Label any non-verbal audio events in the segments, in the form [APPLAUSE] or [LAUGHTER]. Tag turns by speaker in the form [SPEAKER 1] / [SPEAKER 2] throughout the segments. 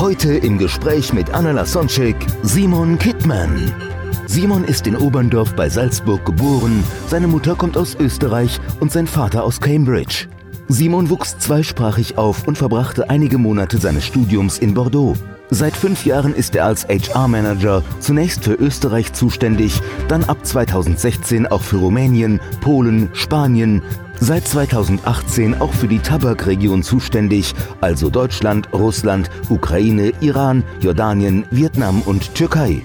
[SPEAKER 1] Heute im Gespräch mit Anna Lasonczek, Simon Kittmann. Simon ist in Oberndorf bei Salzburg geboren, seine Mutter kommt aus Österreich und sein Vater aus Cambridge. Simon wuchs zweisprachig auf und verbrachte einige Monate seines Studiums in Bordeaux. Seit fünf Jahren ist er als HR-Manager zunächst für Österreich zuständig, dann ab 2016 auch für Rumänien, Polen, Spanien, seit 2018 auch für die Tabakregion zuständig, also Deutschland, Russland, Ukraine, Iran, Jordanien, Vietnam und Türkei.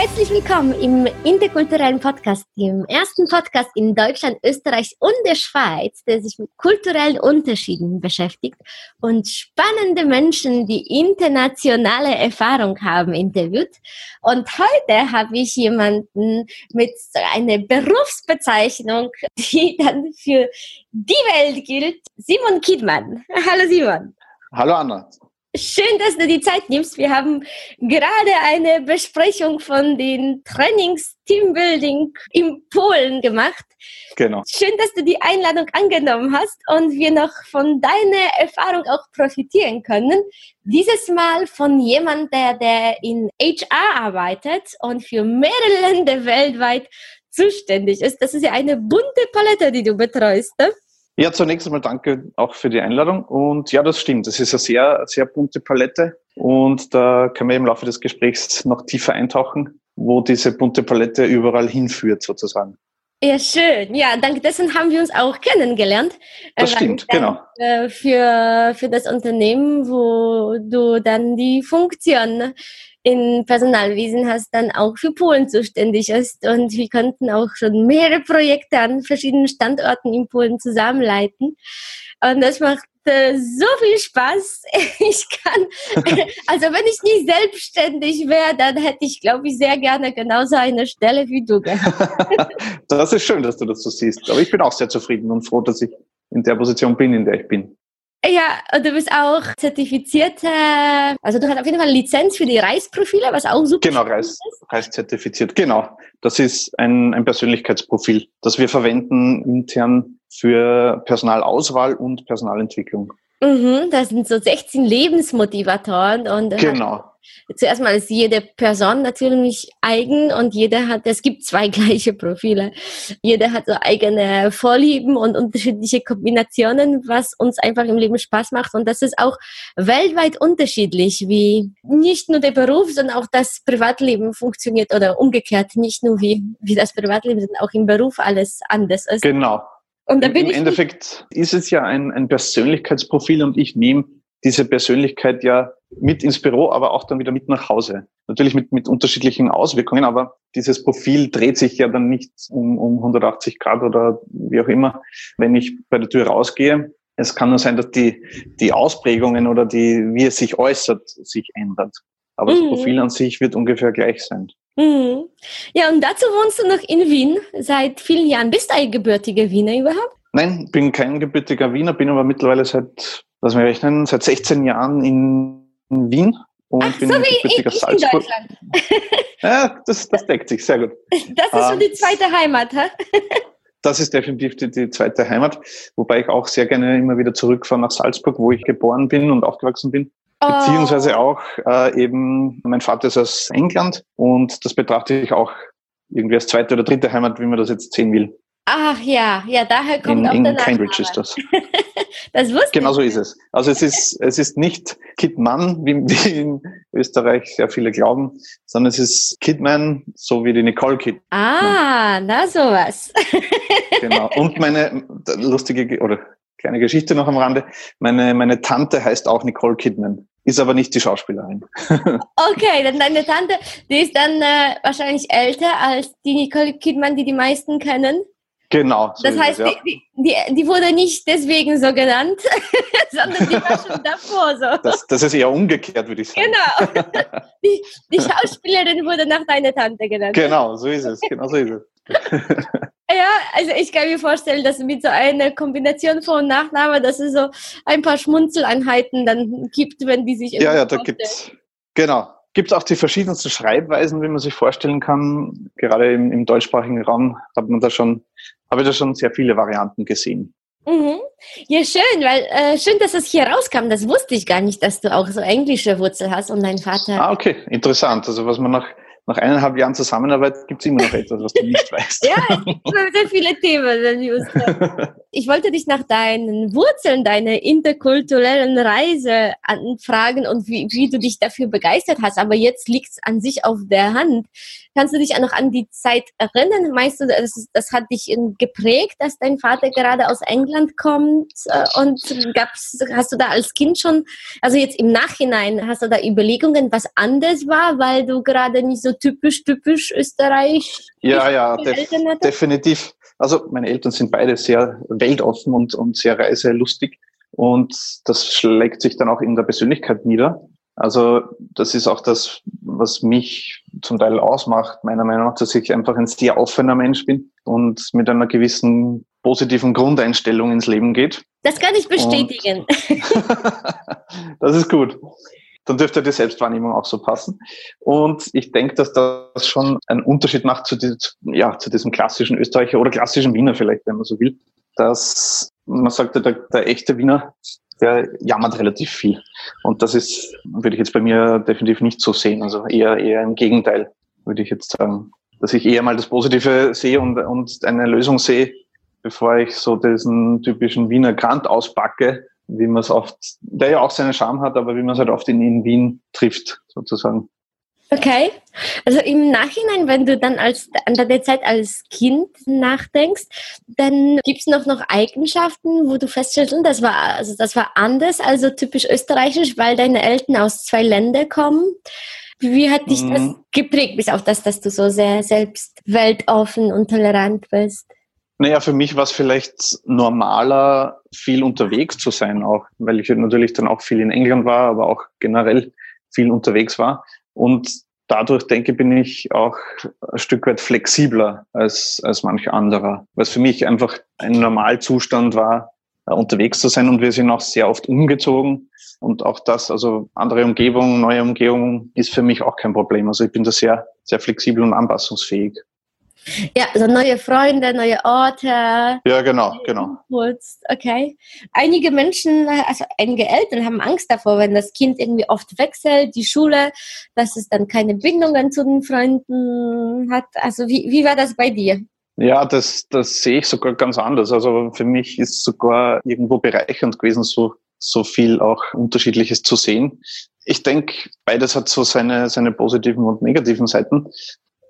[SPEAKER 2] Herzlich willkommen im interkulturellen Podcast, dem ersten Podcast in Deutschland, Österreich und der Schweiz, der sich mit kulturellen Unterschieden beschäftigt und spannende Menschen, die internationale Erfahrung haben, interviewt. Und heute habe ich jemanden mit einer Berufsbezeichnung, die dann für die Welt gilt, Simon Kiedmann. Hallo Simon.
[SPEAKER 3] Hallo Anna.
[SPEAKER 2] Schön, dass du die Zeit nimmst. Wir haben gerade eine Besprechung von den Trainings Teambuilding in Polen gemacht.
[SPEAKER 3] Genau.
[SPEAKER 2] Schön, dass du die Einladung angenommen hast und wir noch von deiner Erfahrung auch profitieren können. Dieses Mal von jemand, der, der in HR arbeitet und für mehrere Länder weltweit zuständig ist. Das ist ja eine bunte Palette, die du betreust. Ne?
[SPEAKER 3] Ja, zunächst einmal danke auch für die Einladung. Und ja, das stimmt. Das ist eine sehr, sehr bunte Palette. Und da können wir im Laufe des Gesprächs noch tiefer eintauchen, wo diese bunte Palette überall hinführt, sozusagen.
[SPEAKER 2] Ja, schön. Ja, dank dessen haben wir uns auch kennengelernt.
[SPEAKER 3] Das stimmt,
[SPEAKER 2] dann,
[SPEAKER 3] genau.
[SPEAKER 2] Äh, für, für das Unternehmen, wo du dann die Funktion in Personalwesen hast, dann auch für Polen zuständig ist. Und wir konnten auch schon mehrere Projekte an verschiedenen Standorten in Polen zusammenleiten. Und das macht äh, so viel Spaß. [LAUGHS] Ich kann, [LAUGHS] also wenn ich nicht selbstständig wäre, dann hätte ich, glaube ich, sehr gerne genauso eine Stelle wie du gehabt. [LAUGHS]
[SPEAKER 3] das ist schön, dass du das so siehst. Aber ich bin auch sehr zufrieden und froh, dass ich in der Position bin, in der ich bin.
[SPEAKER 2] Ja, und du bist auch zertifizierte, also du hast auf jeden Fall eine Lizenz für die Reisprofile, was auch super
[SPEAKER 3] Genau, Reis, Reiszertifiziert, genau. Das ist ein, ein Persönlichkeitsprofil, das wir verwenden intern für Personalauswahl und Personalentwicklung.
[SPEAKER 2] Mhm, das sind so 16 Lebensmotivatoren und
[SPEAKER 3] genau.
[SPEAKER 2] Zuerst mal ist jede Person natürlich eigen und jeder hat, es gibt zwei [LAUGHS] gleiche Profile. Jeder hat so eigene Vorlieben und unterschiedliche Kombinationen, was uns einfach im Leben Spaß macht. Und das ist auch weltweit unterschiedlich, wie nicht nur der Beruf, sondern auch das Privatleben funktioniert oder umgekehrt, nicht nur wie, wie das Privatleben, sondern auch im Beruf alles anders ist.
[SPEAKER 3] Genau.
[SPEAKER 2] Und da bin
[SPEAKER 3] Im
[SPEAKER 2] ich
[SPEAKER 3] Endeffekt ist es ja ein, ein Persönlichkeitsprofil und ich nehme diese Persönlichkeit ja mit ins Büro, aber auch dann wieder mit nach Hause. Natürlich mit, mit unterschiedlichen Auswirkungen, aber dieses Profil dreht sich ja dann nicht um, um 180 Grad oder wie auch immer, wenn ich bei der Tür rausgehe. Es kann nur sein, dass die, die Ausprägungen oder die, wie es sich äußert, sich ändert. Aber
[SPEAKER 2] Mhm.
[SPEAKER 3] das Profil an sich wird ungefähr gleich sein.
[SPEAKER 2] Mhm. Ja, und dazu wohnst du noch in Wien seit vielen Jahren. Bist du ein gebürtiger Wiener überhaupt?
[SPEAKER 3] Nein, bin kein gebürtiger Wiener, bin aber mittlerweile seit, lass mich rechnen, seit 16 Jahren in in Wien und
[SPEAKER 2] Ach,
[SPEAKER 3] bin
[SPEAKER 2] so wie
[SPEAKER 3] gebürtiger
[SPEAKER 2] ich in
[SPEAKER 3] Salzburg.
[SPEAKER 2] Deutschland. [LAUGHS]
[SPEAKER 3] Ja, das, das deckt sich, sehr gut. [LAUGHS]
[SPEAKER 2] Das ist schon
[SPEAKER 3] Ähm,
[SPEAKER 2] die zweite Heimat, hä? [LAUGHS]
[SPEAKER 3] Das ist definitiv die, die zweite Heimat, wobei ich auch sehr gerne immer wieder zurückfahre nach Salzburg, wo ich geboren bin und aufgewachsen bin. Beziehungsweise auch äh, eben, mein Vater ist aus England und das betrachte ich auch irgendwie als zweite oder dritte Heimat, wie man das jetzt sehen will.
[SPEAKER 2] Ach ja, ja, daher kommt
[SPEAKER 3] In,
[SPEAKER 2] auch
[SPEAKER 3] in
[SPEAKER 2] der
[SPEAKER 3] Cambridge ist das. [LAUGHS]
[SPEAKER 2] Das wusste
[SPEAKER 3] Genau
[SPEAKER 2] ich
[SPEAKER 3] so ist es. Also es ist, es ist nicht Kidman, wie, [LAUGHS] wie in Österreich sehr viele glauben, sondern es ist Kidman, so wie die Nicole Kid.
[SPEAKER 2] Ah, na sowas.
[SPEAKER 3] Genau. Und meine [LAUGHS] lustige Ge- oder kleine Geschichte noch am Rande. Meine, meine Tante heißt auch Nicole Kidman, ist aber nicht die Schauspielerin. [LAUGHS]
[SPEAKER 2] Okay, dann deine Tante, die ist dann äh, wahrscheinlich älter als die Nicole Kidman, die die meisten kennen.
[SPEAKER 3] Genau.
[SPEAKER 2] So das heißt, es, ja. die, die, die, wurde nicht deswegen so genannt, [LAUGHS] sondern die war schon davor so.
[SPEAKER 3] Das, das, ist eher umgekehrt, würde ich sagen.
[SPEAKER 2] Genau. [LAUGHS] Die, die, Schauspielerin wurde nach deiner Tante genannt.
[SPEAKER 3] Genau, so ist es. Genau so ist es.
[SPEAKER 2] Ja, also ich kann mir vorstellen, dass mit so einer Kombination und Nachname, dass es so ein paar Schmunzeleinheiten dann gibt, wenn die sich.
[SPEAKER 3] Ja, ja, da gibt es. Genau gibt es auch die verschiedensten Schreibweisen, wie man sich vorstellen kann. Gerade im, im deutschsprachigen Raum hat man da schon, habe ich da schon sehr viele Varianten gesehen.
[SPEAKER 2] Mhm. Ja, schön, weil äh, schön, dass es hier rauskam. Das wusste ich gar nicht, dass du auch so englische Wurzel hast und dein Vater.
[SPEAKER 3] Ah, okay, interessant. Also was man nach nach eineinhalb Jahren Zusammenarbeit gibt es immer noch etwas, was du nicht [LAUGHS] weißt.
[SPEAKER 2] ja, es gibt sehr viele Themen. [LAUGHS] Ich wollte dich nach deinen Wurzeln, deiner interkulturellen Reise anfragen und wie, wie du dich dafür begeistert hast. Aber jetzt liegt es an sich auf der Hand. Kannst du dich auch noch an die Zeit erinnern? Meinst du, das, das hat dich geprägt, dass dein Vater gerade aus England kommt? Äh, und gab's, hast du da als Kind schon, also jetzt im Nachhinein, hast du da Überlegungen, was anders war, weil du gerade nicht so typisch, typisch Österreich?
[SPEAKER 3] Ja, ja, def definitiv. Also meine Eltern sind beide sehr weltoffen und, und sehr reiselustig. Und das schlägt sich dann auch in der Persönlichkeit nieder. Also das ist auch das, was mich zum Teil ausmacht, meiner Meinung nach, dass ich einfach ein sehr offener Mensch bin und mit einer gewissen positiven Grundeinstellung ins Leben geht.
[SPEAKER 2] Das kann ich bestätigen. [LAUGHS] [LAUGHS]
[SPEAKER 3] das ist gut dann dürfte die Selbstwahrnehmung auch so passen. Und ich denke, dass das schon einen Unterschied macht zu, diesem, ja, zu diesem klassischen Österreicher oder klassischen Wiener vielleicht, wenn man so will, dass man sagt, der, der echte Wiener, der jammert relativ viel. Und das ist, würde ich jetzt bei mir definitiv nicht so sehen. Also eher, eher im Gegenteil, würde ich jetzt sagen. Dass ich eher mal das Positive sehe und, und eine Lösung sehe, bevor ich so diesen typischen Wiener Grant auspacke, wie man es oft, der ja auch seinen Charme hat, aber wie man es halt oft in, in Wien trifft, sozusagen.
[SPEAKER 2] Okay. Also im Nachhinein, wenn du dann als, an der Zeit als Kind nachdenkst, dann gibt es noch, noch Eigenschaften, wo du feststellst, und das war, also das war anders, also typisch österreichisch, weil deine Eltern aus zwei Ländern kommen. Wie hat dich mhm. das geprägt, bis auf das, dass du so sehr selbst weltoffen und tolerant bist?
[SPEAKER 3] Naja, für mich war es vielleicht normaler, viel unterwegs zu sein, auch weil ich natürlich dann auch viel in England war, aber auch generell viel unterwegs war. Und dadurch, denke bin ich auch ein Stück weit flexibler als, als manch anderer, es für mich einfach ein Normalzustand war, äh, unterwegs zu sein und wir sind auch sehr oft umgezogen und auch das, also andere Umgebung, neue Umgebung ist für mich auch kein Problem. Also ich bin da sehr, sehr flexibel und anpassungsfähig.
[SPEAKER 2] Ja, also neue Freunde, neue Orte.
[SPEAKER 3] Ja, genau, genau.
[SPEAKER 2] Okay. Einige Menschen, also einige Eltern haben Angst davor, wenn das Kind irgendwie oft wechselt, die Schule, dass es dann keine Bindungen zu den Freunden hat. Also wie, wie war das bei dir?
[SPEAKER 3] Ja, das, das sehe ich sogar ganz anders. Also für mich ist sogar irgendwo bereichernd gewesen, so, so viel auch Unterschiedliches zu sehen. Ich denke, beides hat so seine, seine positiven und negativen Seiten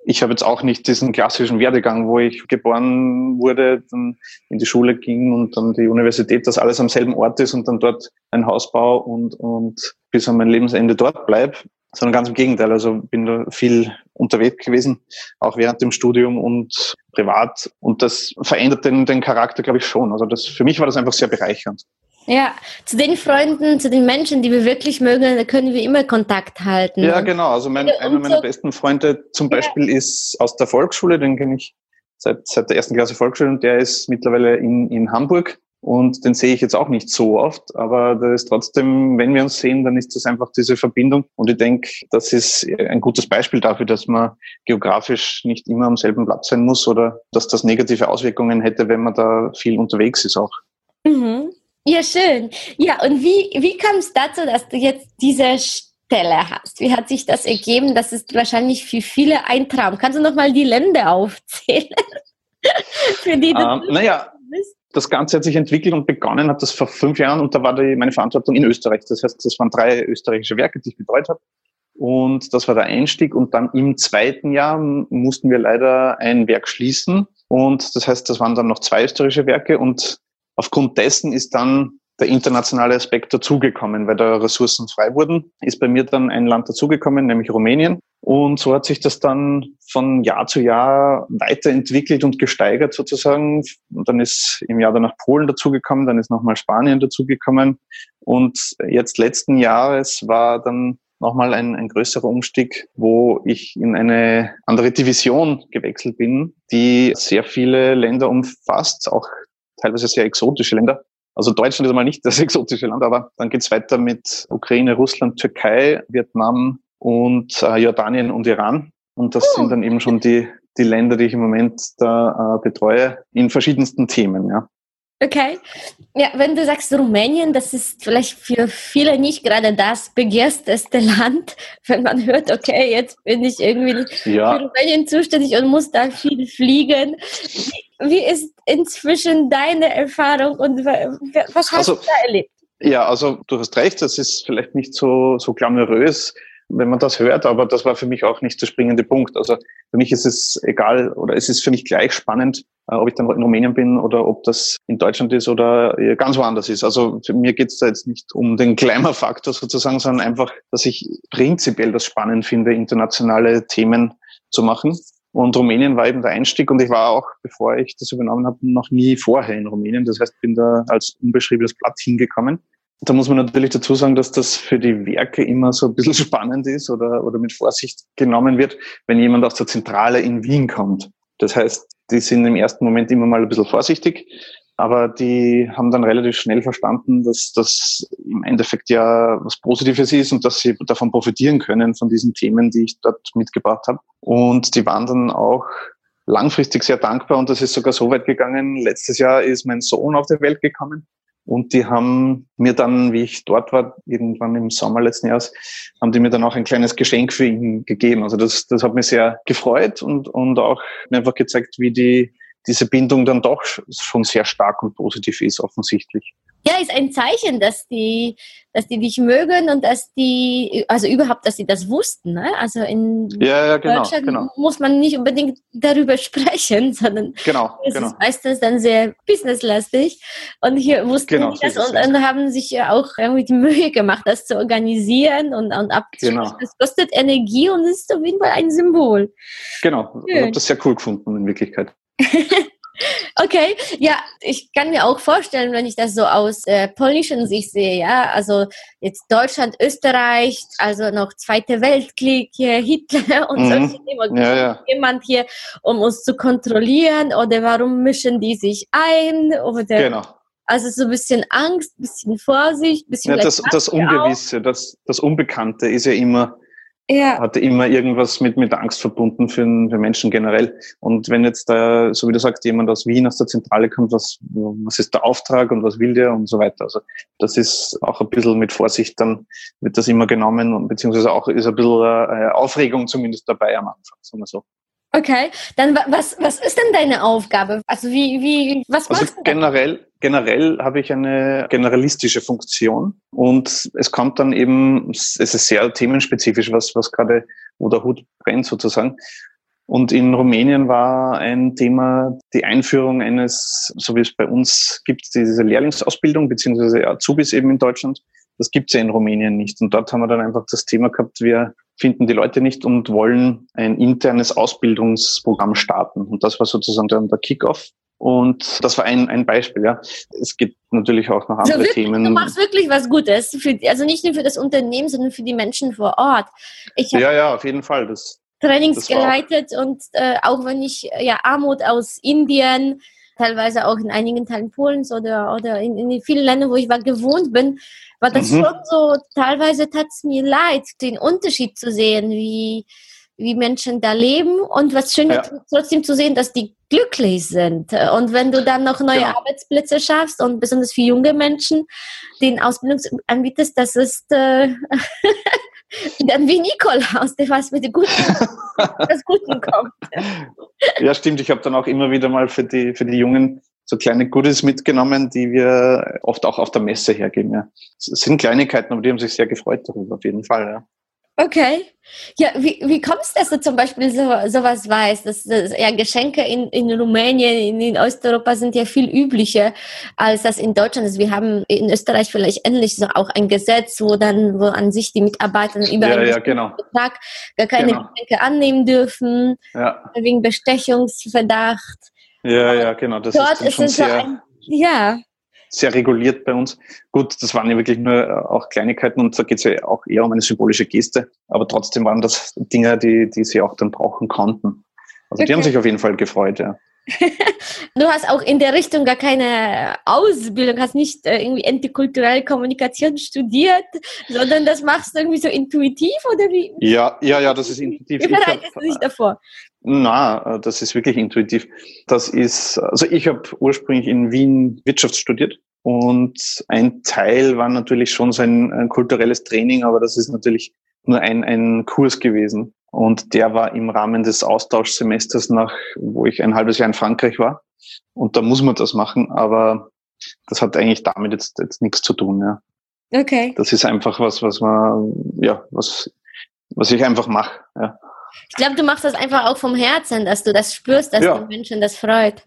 [SPEAKER 3] ich habe jetzt auch nicht diesen klassischen Werdegang, wo ich geboren wurde, dann in die Schule ging und dann die Universität, dass alles am selben Ort ist und dann dort ein Haus baue und, und bis an mein Lebensende dort bleib, sondern ganz im Gegenteil. Also bin da viel unterwegs gewesen, auch während dem Studium und privat. Und das verändert den, den Charakter, glaube ich, schon. Also das, für mich war das einfach sehr bereichernd.
[SPEAKER 2] Ja, zu den Freunden, zu den Menschen, die wir wirklich mögen, da können wir immer Kontakt halten.
[SPEAKER 3] Ja, genau. Also mein, einer meiner besten Freunde zum Beispiel ja. ist aus der Volksschule, den kenne ich seit, seit der ersten Klasse Volksschule und der ist mittlerweile in, in Hamburg und den sehe ich jetzt auch nicht so oft, aber da ist trotzdem, wenn wir uns sehen, dann ist das einfach diese Verbindung und ich denke, das ist ein gutes Beispiel dafür, dass man geografisch nicht immer am selben Platz sein muss oder dass das negative Auswirkungen hätte, wenn man da viel unterwegs ist auch.
[SPEAKER 2] Mhm. Ja, schön. Ja, und wie, wie kam es dazu, dass du jetzt diese Stelle hast? Wie hat sich das ergeben? Das ist wahrscheinlich für viele ein Traum. Kannst du nochmal die Länder [LAUGHS] aufzählen?
[SPEAKER 3] für die du ähm, naja, bist? das Ganze hat sich entwickelt und begonnen hat das vor fünf Jahren und da war die, meine Verantwortung in Österreich. Das heißt, das waren drei österreichische Werke, die ich betreut habe. Und das war der Einstieg. Und dann im zweiten Jahr mussten wir leider ein Werk schließen. Und das heißt, das waren dann noch zwei österreichische Werke. Und Aufgrund dessen ist dann der internationale Aspekt dazugekommen, weil da Ressourcen frei wurden, ist bei mir dann ein Land dazugekommen, nämlich Rumänien. Und so hat sich das dann von Jahr zu Jahr weiterentwickelt und gesteigert sozusagen. Und dann ist im Jahr danach Polen dazugekommen, dann ist nochmal Spanien dazugekommen. Und jetzt letzten Jahres war dann nochmal ein, ein größerer Umstieg, wo ich in eine andere Division gewechselt bin, die sehr viele Länder umfasst, auch teilweise sehr exotische Länder. Also Deutschland ist einmal nicht das [LAUGHS] exotische Land, aber dann geht's weiter mit Ukraine, Russland, Türkei, Vietnam und äh, Jordanien und Iran. Und das sind dann eben schon die, die Länder, die ich im Moment da äh, betreue, in verschiedensten Themen, ja.
[SPEAKER 2] Okay. Ja, wenn du sagst Rumänien, das ist vielleicht für viele nicht gerade das begehrteste [LAUGHS] Land, wenn man hört, okay, jetzt bin ich irgendwie ja. für Rumänien zuständig und muss da viel fliegen. Wie, ist inzwischen deine Erfahrung und was hast also, du da erlebt?
[SPEAKER 3] Ja, also du hast recht, das ist vielleicht nicht so, so glamourös wenn man das hört, aber das war für mich auch nicht der springende Punkt. Also für mich ist es egal oder es ist für mich gleich spannend, äh, ob ich dann in Rumänien bin oder ob das in Deutschland ist oder ganz woanders ist. Also für mir geht es da jetzt nicht um den Glamour-Faktor sozusagen, sondern einfach, dass ich prinzipiell das spannend finde, internationale Themen zu machen. Und Rumänien war eben der Einstieg und ich war auch, bevor ich das übernommen habe, noch nie vorher in Rumänien. Das heißt, bin da als unbeschriebenes Blatt hingekommen da muss man natürlich dazu sagen, dass das für die Werke immer so ein bisschen [LAUGHS] spannend ist oder, oder mit Vorsicht genommen wird, wenn jemand aus der Zentrale in Wien kommt. Das heißt, die sind im ersten Moment immer mal ein bisschen vorsichtig, aber die haben dann relativ schnell verstanden, dass das im Endeffekt ja was Positives ist und dass sie davon profitieren können, von diesen Themen, die ich dort mitgebracht habe. Und die waren dann auch langfristig sehr dankbar und das ist sogar so weit gegangen. Letztes Jahr ist mein Sohn auf die Welt gekommen und die haben mir dann, wie ich dort war, irgendwann im Sommer letzten Jahres, haben die mir dann auch ein kleines Geschenk für ihn gegeben. Also das, das hat mich sehr gefreut und, und auch mir einfach gezeigt, wie die, diese Bindung dann doch schon sehr stark und positiv ist, offensichtlich
[SPEAKER 2] ja, ist ein Zeichen, dass die, dass die dich mögen und dass die, also überhaupt, dass sie das wussten. Ne? Also in
[SPEAKER 3] ja, ja, genau, Deutschland
[SPEAKER 2] genau. muss man nicht unbedingt darüber [LAUGHS] sprechen, sondern
[SPEAKER 3] genau,
[SPEAKER 2] es
[SPEAKER 3] genau.
[SPEAKER 2] ist meistens dann sehr businesslastig. Und hier wussten genau, die das und, und, haben sich ja auch irgendwie die Mühe gemacht, das zu organisieren und, und abzusprechen. Genau. Das kostet Energie und ist auf jeden Fall ein Symbol.
[SPEAKER 3] Genau, ich habe das sehr cool gefunden in Wirklichkeit. [LAUGHS]
[SPEAKER 2] Okay, ja, ich kann mir auch vorstellen, wenn ich das so aus äh, polnischen Sicht sehe, ja, also jetzt Deutschland, Österreich, also noch Zweite Weltkrieg, hier Hitler und mhm. solche Dinge. Ja, ja. Jemand hier, um uns zu kontrollieren oder warum mischen die sich ein oder
[SPEAKER 3] genau.
[SPEAKER 2] Also so ein bisschen Angst, ein bisschen Vorsicht, ein bisschen
[SPEAKER 3] ja, das, das Ungewisse, das, das Unbekannte ist ja immer ja. hatte immer irgendwas mit, mit Angst verbunden für, für Menschen generell. Und wenn jetzt da, so wie du sagst, jemand aus Wien, aus der Zentrale kommt, was, was ist der Auftrag und was will der und so weiter. Also das ist auch ein bisschen mit Vorsicht, dann wird das immer genommen und beziehungsweise auch ist ein bisschen äh, Aufregung zumindest dabei am Anfang, sagen wir so.
[SPEAKER 2] Okay, dann was, was ist denn deine Aufgabe? Also wie, wie, was
[SPEAKER 3] also
[SPEAKER 2] machst
[SPEAKER 3] du? Generell, generell habe ich eine generalistische Funktion und es kommt dann eben, es ist sehr themenspezifisch, was, was gerade, wo der Hut brennt sozusagen. Und in Rumänien war ein Thema die Einführung eines, so wie es bei uns gibt, diese Lehrlingsausbildung, beziehungsweise Azubis eben in Deutschland. Das gibt es ja in Rumänien nicht. Und dort haben wir dann einfach das Thema gehabt, wir finden die Leute nicht und wollen ein internes Ausbildungsprogramm starten. Und das war sozusagen dann der Kickoff. Und das war ein, ein Beispiel, ja. Es gibt natürlich auch noch andere also
[SPEAKER 2] wirklich,
[SPEAKER 3] Themen.
[SPEAKER 2] Du machst wirklich was Gutes, für, also nicht nur für das Unternehmen, sondern für die Menschen vor Ort.
[SPEAKER 3] Ja, ja, auf jeden Fall. Das,
[SPEAKER 2] Trainings das geleitet und äh, auch wenn ich ja Armut aus Indien, teilweise auch in einigen Teilen Polens oder, oder in, in vielen Ländern, wo ich war, gewohnt bin, war das mhm. schon so, teilweise tat es mir leid, den Unterschied zu sehen, wie, wie Menschen da leben und was schön ja. trotzdem zu sehen, dass die glücklich sind. Und wenn du dann noch neue genau. Arbeitsplätze schaffst und besonders für junge Menschen den Ausbildung anbietest, das ist äh, [LAUGHS] dann wie Nikolaus, der was mit dem Guten, das Guten kommt. [LAUGHS]
[SPEAKER 3] Ja, stimmt. Ich habe dann auch immer wieder mal für die, für die Jungen so kleine Goodies mitgenommen, die wir oft auch auf der Messe hergeben. Ja. Es sind Kleinigkeiten, aber die haben sich sehr gefreut darüber, auf jeden Fall. Ja.
[SPEAKER 2] Okay. Ja, wie, wie kommst du, dass du zum Beispiel so, sowas weißt? Dass, dass, ja, Geschenke in, in Rumänien, in, in Osteuropa sind ja viel üblicher als das in Deutschland ist. Wir haben in Österreich vielleicht endlich so auch ein Gesetz, wo dann, wo an sich die Mitarbeiter über
[SPEAKER 3] Ja,
[SPEAKER 2] einen
[SPEAKER 3] ja, genau.
[SPEAKER 2] Tag gar keine
[SPEAKER 3] Genau.
[SPEAKER 2] Geschenke annehmen dürfen,
[SPEAKER 3] Ja,
[SPEAKER 2] wegen Bestechungsverdacht.
[SPEAKER 3] ja, ja, genau. Das
[SPEAKER 2] Dort
[SPEAKER 3] ist
[SPEAKER 2] ist
[SPEAKER 3] schon
[SPEAKER 2] es so
[SPEAKER 3] sehr,
[SPEAKER 2] ein, ja,
[SPEAKER 3] sehr reguliert bei uns. Gut, das waren ja wirklich nur äh, auch Kleinigkeiten und da geht es ja auch eher um eine symbolische Geste. Aber trotzdem waren das Dinge, die, die sie auch dann brauchen konnten. Also die
[SPEAKER 2] Okay.
[SPEAKER 3] haben sich auf jeden Fall gefreut, ja. [LAUGHS]
[SPEAKER 2] Du hast auch in der Richtung gar keine Ausbildung, hast nicht äh, irgendwie interkulturelle Kommunikation studiert, sondern das machst du irgendwie so intuitiv oder wie?
[SPEAKER 3] Ja, ja, ja, das ist intuitiv.
[SPEAKER 2] Wie bereitest du dich davor?
[SPEAKER 3] Na, äh, das ist wirklich intuitiv. Das ist, also ich habe ursprünglich in Wien Wirtschaft studiert und ein Teil war natürlich schon so ein, ein kulturelles Training, aber das ist natürlich nur ein, ein Kurs gewesen. Und der war im Rahmen des Austauschsemesters nach, wo ich ein halbes Jahr in Frankreich war. Und da muss man das machen, aber das hat eigentlich damit jetzt, jetzt nichts zu tun, ja.
[SPEAKER 2] Okay.
[SPEAKER 3] Das ist einfach was, was man, ja, was, was ich einfach mache, ja.
[SPEAKER 2] Ich glaube, du machst das einfach auch vom Herzen, dass du das spürst, dass
[SPEAKER 3] Ja.
[SPEAKER 2] die Menschen das freut.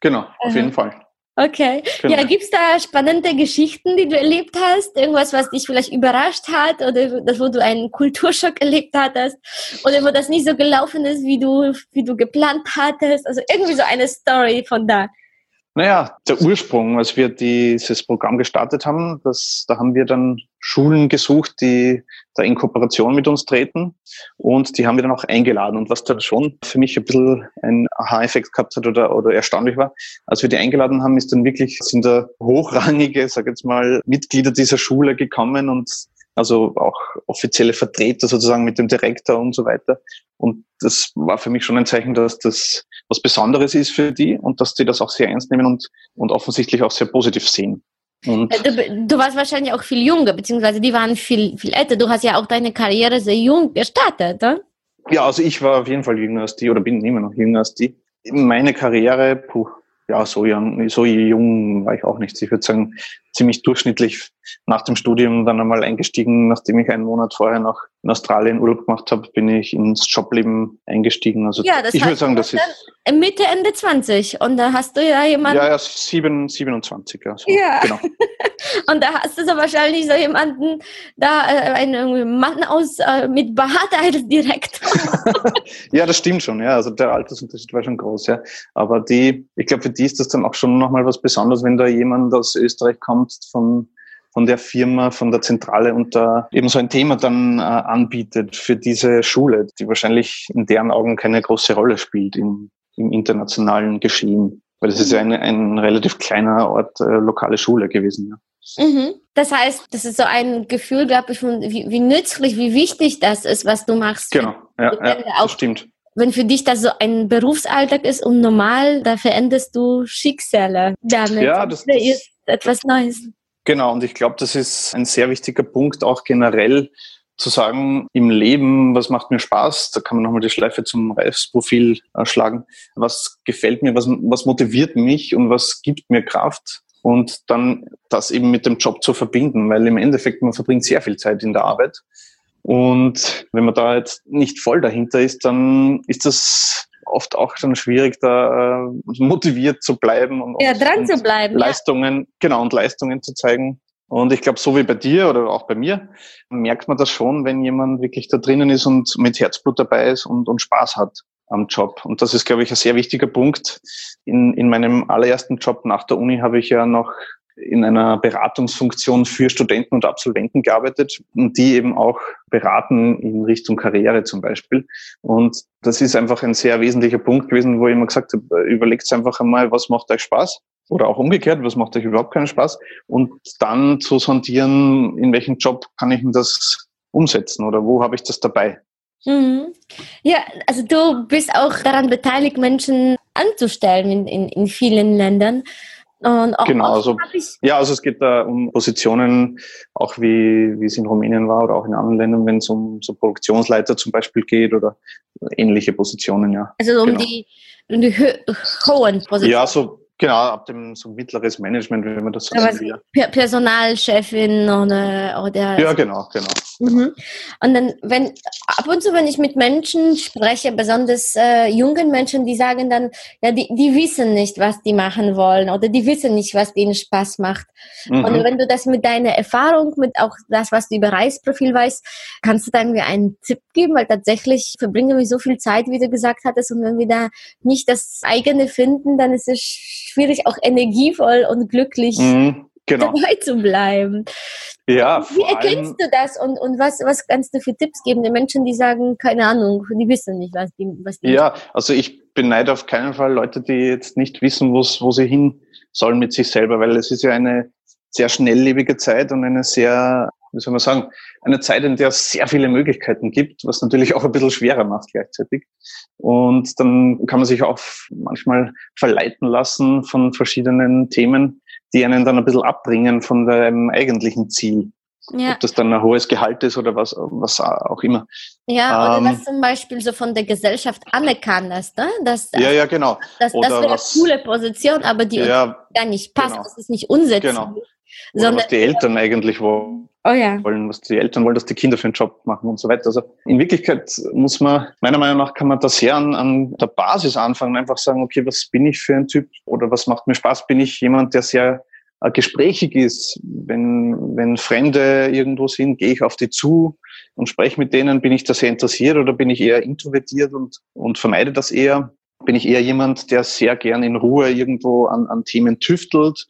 [SPEAKER 3] Genau, auf
[SPEAKER 2] Aha.
[SPEAKER 3] jeden Fall.
[SPEAKER 2] Okay.
[SPEAKER 3] Genau.
[SPEAKER 2] Ja, gibt's da spannende Geschichten, die du erlebt hast? Irgendwas, was dich vielleicht überrascht hat oder das, wo du einen Kulturschock [LAUGHS] erlebt hattest oder wo das nicht so gelaufen ist, wie du, wie du geplant hattest? Also irgendwie so eine Story von da.
[SPEAKER 3] Naja, der Ursprung, als wir dieses Programm gestartet haben, das, da haben wir dann Schulen gesucht, die da in Kooperation mit uns treten und die haben wir dann auch eingeladen. Und was dann schon für mich ein bisschen ein Aha-Effekt gehabt hat oder, oder erstaunlich war, als wir die eingeladen haben, ist dann wirklich, sind da hochrangige, sag jetzt mal, Mitglieder dieser Schule gekommen und also auch offizielle Vertreter sozusagen mit dem Direktor und so weiter. Und das war für mich schon ein Zeichen, dass das was Besonderes ist für die und dass die das auch sehr ernst nehmen und, und offensichtlich auch sehr positiv sehen. Und
[SPEAKER 2] Äh, Du, du warst wahrscheinlich auch viel jünger, beziehungsweise die waren viel, viel älter. Du hast ja auch deine Karriere sehr jung gestartet, oder?
[SPEAKER 3] ja, also ich war auf jeden Fall jünger als die oder bin immer noch jünger als die. Meine Karriere, puh, ja, so jung, so jung war ich auch nicht. Ich würde sagen, ziemlich durchschnittlich nach dem Studium dann einmal eingestiegen, nachdem ich einen Monat vorher noch in Australien Urlaub gemacht habe, bin ich ins Jobleben eingestiegen. Also
[SPEAKER 2] Ja, das
[SPEAKER 3] ich würde sagen, das ist
[SPEAKER 2] Mitte, Ende 20. Und da hast du ja jemanden,
[SPEAKER 3] ja, ja, sieben, 27, ja. So.
[SPEAKER 2] Ja.
[SPEAKER 3] Genau. [LAUGHS]
[SPEAKER 2] und da hast du so wahrscheinlich so jemanden, da äh, einen Mann aus äh, mit Bart [LAUGHS] als Direktor. [LAUGHS]
[SPEAKER 3] Ja, das stimmt schon, ja. Also der Altersunterschied war schon groß, ja. Aber die, ich glaube, für die ist das dann auch schon nochmal was Besonderes, wenn da jemand aus Österreich kommt von, von der Firma, von der Zentrale und da eben so ein Thema dann äh, anbietet für diese Schule, die wahrscheinlich in deren Augen keine große Rolle spielt im, im internationalen Geschehen. Weil das ist ja ein, ein relativ kleiner Ort, äh, lokale Schule gewesen, ja.
[SPEAKER 2] Mhm. Das heißt, das ist so ein Gefühl, glaube ich, von wie, wie nützlich, wie wichtig das ist, was du machst.
[SPEAKER 3] Genau, ja,
[SPEAKER 2] Die
[SPEAKER 3] ja das stimmt.
[SPEAKER 2] Wenn für dich das so ein Berufsalltag ist und normal, da veränderst du Schicksale damit.
[SPEAKER 3] Ja, das-
[SPEAKER 2] Das etwas Neues.
[SPEAKER 3] Genau, und ich glaube, das ist ein sehr wichtiger Punkt, auch generell zu sagen, im Leben, was macht mir Spaß? Da kann man nochmal die Schleife zum Reifsprofil äh, schlagen. Was gefällt mir, was, was motiviert mich und was gibt mir Kraft? Und dann das eben mit dem Job zu verbinden, weil im Endeffekt man verbringt sehr viel Zeit in der Arbeit. Und wenn man da jetzt nicht voll dahinter ist, dann ist das oft auch dann schwierig, da äh, motiviert zu bleiben und,
[SPEAKER 2] Ja, dran zu bleiben. Ja.
[SPEAKER 3] Leistungen, genau, und Leistungen zu zeigen. Und ich glaube, so wie bei dir oder auch bei mir, merkt man das schon, wenn jemand wirklich da drinnen ist und mit Herzblut dabei ist und, und Spaß hat am Job. Und das ist, glaube ich, ein sehr wichtiger Punkt. In, in meinem allerersten Job nach der Uni habe ich ja noch in einer Beratungsfunktion für Studenten und Absolventen gearbeitet und die eben auch beraten in Richtung Karriere zum Beispiel. Und das ist einfach ein sehr wesentlicher Punkt gewesen, wo ich immer gesagt habe, überlegt einfach einmal, was macht euch Spaß? Oder auch umgekehrt, was macht euch überhaupt keinen Spaß? Und dann zu sondieren, in welchem Job kann ich das umsetzen oder wo habe ich das dabei?
[SPEAKER 2] Mhm. Ja, also du bist auch daran beteiligt, Menschen anzustellen in, in, in vielen Ländern. Und auch,
[SPEAKER 3] Genau, also- Ja, also es geht da um Positionen, auch wie, wie es in Rumänien war oder auch in anderen Ländern, wenn es um so Produktionsleiter zum Beispiel geht oder ähnliche Positionen, ja.
[SPEAKER 2] also um
[SPEAKER 3] genau.
[SPEAKER 2] die, um die hö hohen Positionen.
[SPEAKER 3] Ja, so, Genau, ab dem so mittleres Management, wenn man das so
[SPEAKER 2] sagt. Personalchefin oder, oder.
[SPEAKER 3] Ja, genau, genau.
[SPEAKER 2] Mhm. Und dann, wenn ab und zu, wenn ich mit Menschen spreche, besonders äh, jungen Menschen, die sagen dann, ja, die, die wissen nicht, was die machen wollen oder die wissen nicht, was denen Spaß macht. Mhm. Und wenn du das mit deiner Erfahrung, mit auch das, was du über Reisprofil weißt, kannst du dann mir einen Tipp geben, weil tatsächlich verbringen wir so viel Zeit, wie du gesagt hattest, und wenn wir da nicht das eigene finden, dann ist es schwierig, auch energievoll und glücklich mhm, genau. dabei zu bleiben.
[SPEAKER 3] Ja,
[SPEAKER 2] Wie erkennst du das und, und was, was kannst du für Tipps geben den Menschen, die sagen, keine Ahnung, die wissen nicht, was die, was die
[SPEAKER 3] Ja, also ich beneide auf keinen Fall Leute, die jetzt nicht wissen, wo sie hin sollen mit sich selber, weil es ist ja eine sehr schnelllebige Zeit und eine sehr, wie soll man sagen, eine Zeit, in der es sehr viele Möglichkeiten gibt, was natürlich auch ein bisschen schwerer macht gleichzeitig. Und dann kann man sich auch manchmal verleiten lassen von verschiedenen Themen, die einen dann ein bisschen abbringen von dem eigentlichen Ziel. Ja. Ob das dann ein hohes Gehalt ist oder was, was auch immer.
[SPEAKER 2] Ja, oder ähm, das zum Beispiel so von der Gesellschaft anerkannt ist, ne? Das,
[SPEAKER 3] ja, ja, genau.
[SPEAKER 2] Das, das wäre eine coole Position, aber die ja, gar nicht passt. Genau. Das ist nicht unser
[SPEAKER 3] Genau. Sondern, was die Eltern eigentlich wollen, oh ja. wollen, was die Eltern wollen, dass die Kinder für einen Job machen und so weiter. Also in Wirklichkeit muss man, meiner Meinung nach, kann man das sehr an, an der Basis anfangen, einfach sagen, okay, was bin ich für ein Typ oder was macht mir Spaß? Bin ich jemand, der sehr äh, gesprächig ist? Wenn, wenn Fremde irgendwo sind, gehe ich auf die zu und spreche mit denen. Bin ich da sehr interessiert oder bin ich eher introvertiert und, und vermeide das eher? Bin ich eher jemand, der sehr gern in Ruhe irgendwo an, an Themen tüftelt?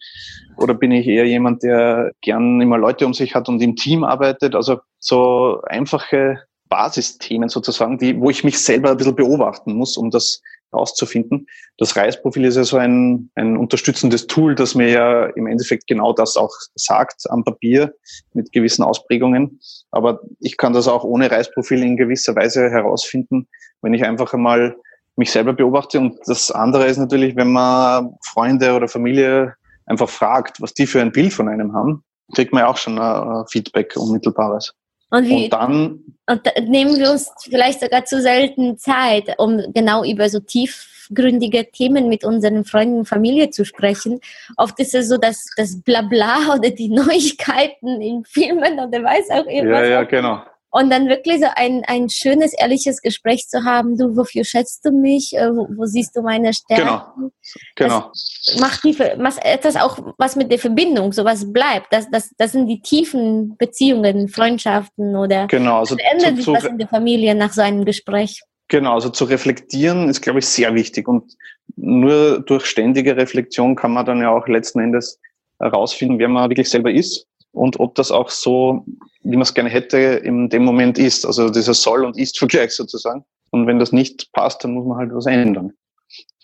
[SPEAKER 3] Oder bin ich eher jemand, der gern immer Leute um sich hat und im Team arbeitet? Also so einfache Basisthemen sozusagen, die, wo ich mich selber ein bisschen beobachten muss, um das herauszufinden. Das Reisprofil ist ja so ein, ein unterstützendes Tool, das mir ja im Endeffekt genau das auch sagt am Papier mit gewissen Ausprägungen. Aber ich kann das auch ohne Reisprofil in gewisser Weise herausfinden, wenn ich einfach einmal mich selber beobachte. Und das andere ist natürlich, wenn man Freunde oder Familie einfach fragt, was die für ein Bild von einem haben, kriegt man ja auch schon ein Feedback unmittelbares.
[SPEAKER 2] Und, wie, und dann und nehmen wir uns vielleicht sogar zu selten Zeit, um genau über so tiefgründige Themen mit unseren Freunden und Familie zu sprechen. Oft ist es so, dass das Blabla [LAUGHS] oder die Neuigkeiten in Filmen oder weiß auch irgendwas.
[SPEAKER 3] Ja, ja, genau.
[SPEAKER 2] Und dann wirklich so ein, ein schönes, ehrliches Gespräch zu haben, du, wofür schätzt du mich, äh, wo, wo siehst du meine Stärken?
[SPEAKER 3] Genau, genau.
[SPEAKER 2] Das macht die, was, etwas auch was mit der Verbindung, sowas bleibt. Das, das, das sind die tiefen Beziehungen, Freundschaften oder
[SPEAKER 3] genau, also
[SPEAKER 2] ändert sich was in der Familie nach so einem Gespräch.
[SPEAKER 3] Genau, also zu reflektieren ist, glaube ich, sehr wichtig. Und nur durch ständige Reflexion kann man dann ja auch letzten Endes herausfinden, wer man wirklich selber ist und ob das auch so, wie man es gerne hätte, in dem Moment ist. Also dieser Soll- und Ist-Vergleich sozusagen. Und wenn das nicht passt, dann muss man halt was ändern.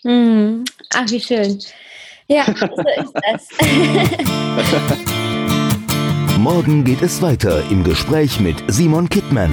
[SPEAKER 2] Hm. Ach, wie schön. Ja, so ist das. [LAUGHS]
[SPEAKER 1] Morgen geht es weiter im Gespräch mit Simon Kittmann.